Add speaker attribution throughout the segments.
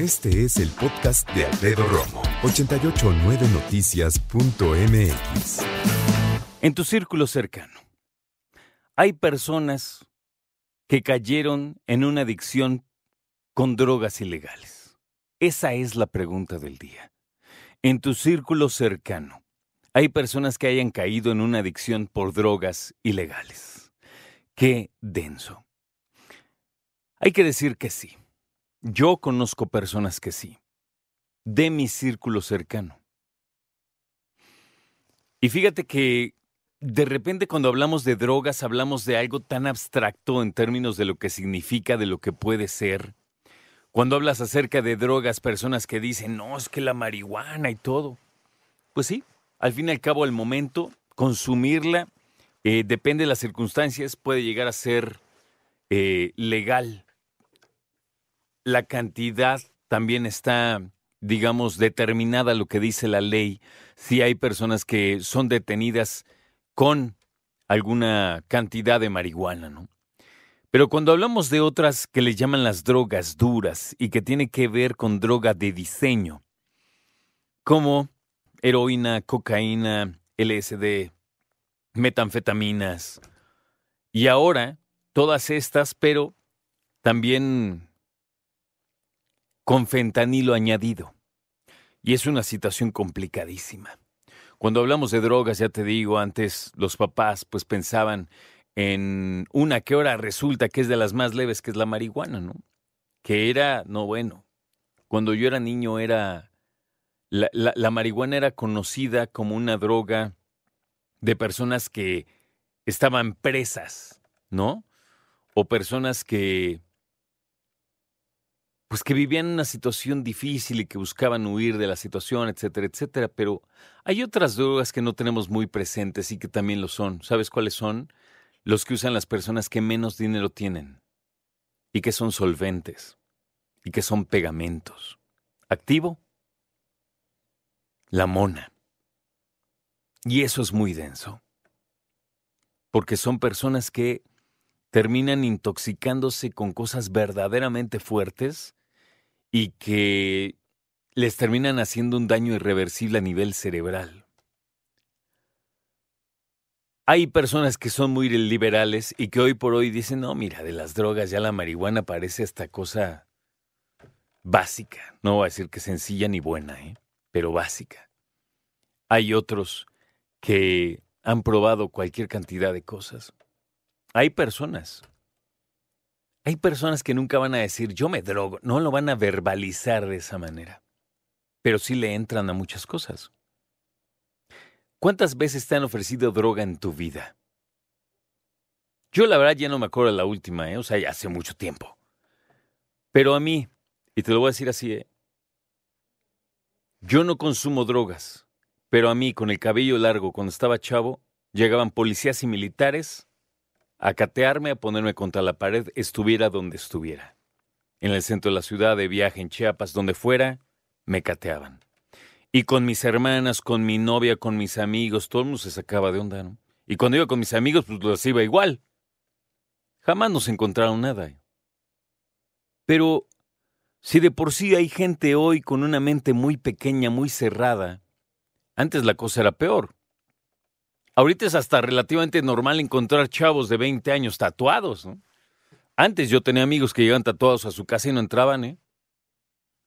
Speaker 1: Este es el podcast de Alfredo Romo, 889noticias.mx.
Speaker 2: En tu círculo cercano, hay personas que cayeron en una adicción con drogas ilegales. Esa es la pregunta del día. En tu círculo cercano, hay personas que hayan caído en una adicción por drogas ilegales. Qué denso. Hay que decir que sí. Yo conozco personas que sí. De mi círculo cercano. Y fíjate que de repente cuando hablamos de drogas hablamos de algo tan abstracto en términos de lo que significa, de lo que puede ser. Cuando hablas acerca de drogas, personas que dicen, no, es que la marihuana y todo. Pues sí, al fin y al cabo, al momento, consumirla, eh, depende de las circunstancias, puede llegar a ser eh, legal. La cantidad también está, digamos, determinada lo que dice la ley. Si hay personas que son detenidas con alguna cantidad de marihuana, ¿no? Pero cuando hablamos de otras que le llaman las drogas duras y que tiene que ver con droga de diseño, como heroína, cocaína, LSD, metanfetaminas. Y ahora, todas estas, pero también con fentanilo añadido. Y es una situación complicadísima. Cuando hablamos de drogas, ya te digo, antes los papás pues pensaban en una que ahora resulta que es de las más leves, que es la marihuana, ¿no? Que era, no bueno, cuando yo era niño era la, marihuana era conocida como una droga de personas que estaban presas, ¿no? O personas que, pues que vivían una situación difícil y que buscaban huir de la situación, etcétera, etcétera. Pero hay otras drogas que no tenemos muy presentes y que también lo son. ¿Sabes cuáles son? Los que usan las personas que menos dinero tienen y que son solventes y que son pegamentos. Activo la mona. Y eso es muy denso, porque son personas que terminan intoxicándose con cosas verdaderamente fuertes y que les terminan haciendo un daño irreversible a nivel cerebral. Hay personas que son muy liberales y que hoy por hoy dicen, no, mira, de las drogas ya la marihuana parece esta cosa básica. No voy a decir que sencilla ni buena, ¿eh? pero básica. Hay otros que han probado cualquier cantidad de cosas. Hay personas. Hay personas que nunca van a decir yo me drogo, no lo van a verbalizar de esa manera, pero sí le entran a muchas cosas. ¿Cuántas veces te han ofrecido droga en tu vida? Yo la verdad ya no me acuerdo de la última, ¿eh? o sea, ya hace mucho tiempo. Pero a mí, y te lo voy a decir así, ¿eh? Yo no consumo drogas, pero a mí, con el cabello largo, cuando estaba chavo, llegaban policías y militares a catearme, a ponerme contra la pared, estuviera donde estuviera. En el centro de la ciudad, de viaje en Chiapas, donde fuera, me cateaban. Y con mis hermanas, con mi novia, con mis amigos, todo el mundo se sacaba de onda, ¿no? Y cuando iba con mis amigos, pues los iba igual. Jamás nos encontraron nada. Pero si de por sí hay gente hoy con una mente muy pequeña, muy cerrada, antes la cosa era peor. Ahorita es hasta relativamente normal encontrar chavos de 20 años tatuados. Antes yo tenía amigos que llegaban tatuados a su casa y no entraban, ¿eh?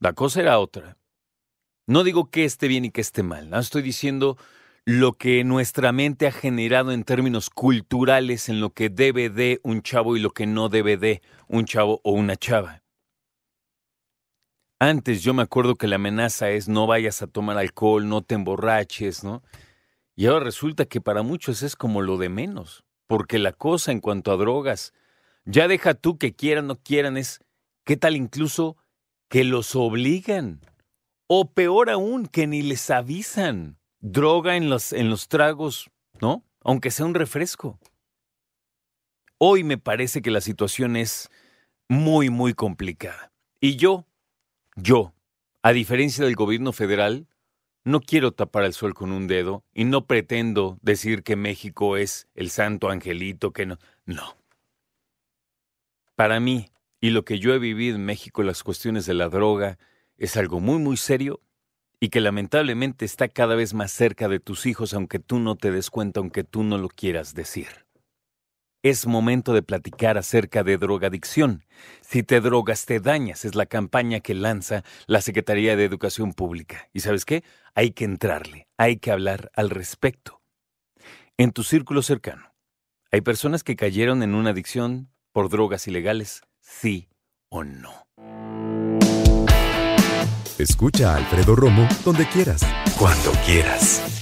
Speaker 2: La cosa era otra. No digo que esté bien y que esté mal, no estoy diciendo lo que nuestra mente ha generado en términos culturales en lo que debe de un chavo y lo que no debe de un chavo o una chava. Antes yo me acuerdo que la amenaza es no vayas a tomar alcohol, no te emborraches, ¿no? Y ahora resulta que para muchos es como lo de menos, porque la cosa en cuanto a drogas, ya deja tú que quieran o no quieran, es qué tal incluso que los obligan, o peor aún, que ni les avisan, droga en los, en los tragos, ¿no? Aunque sea un refresco. Hoy me parece que la situación es muy, muy complicada. Y yo, yo, a diferencia del gobierno federal, no quiero tapar el sol con un dedo y no pretendo decir que México es el santo angelito que no. No. Para mí, y lo que yo he vivido en México, las cuestiones de la droga, es algo muy, muy serio y que lamentablemente está cada vez más cerca de tus hijos aunque tú no te des cuenta, aunque tú no lo quieras decir. Es momento de platicar acerca de drogadicción. Si te drogas, te dañas, es la campaña que lanza la Secretaría de Educación Pública. ¿Y sabes qué? Hay que entrarle, hay que hablar al respecto. En tu círculo cercano, ¿hay personas que cayeron en una adicción por drogas ilegales? Sí o no.
Speaker 1: Escucha a Alfredo Romo donde quieras. Cuando quieras.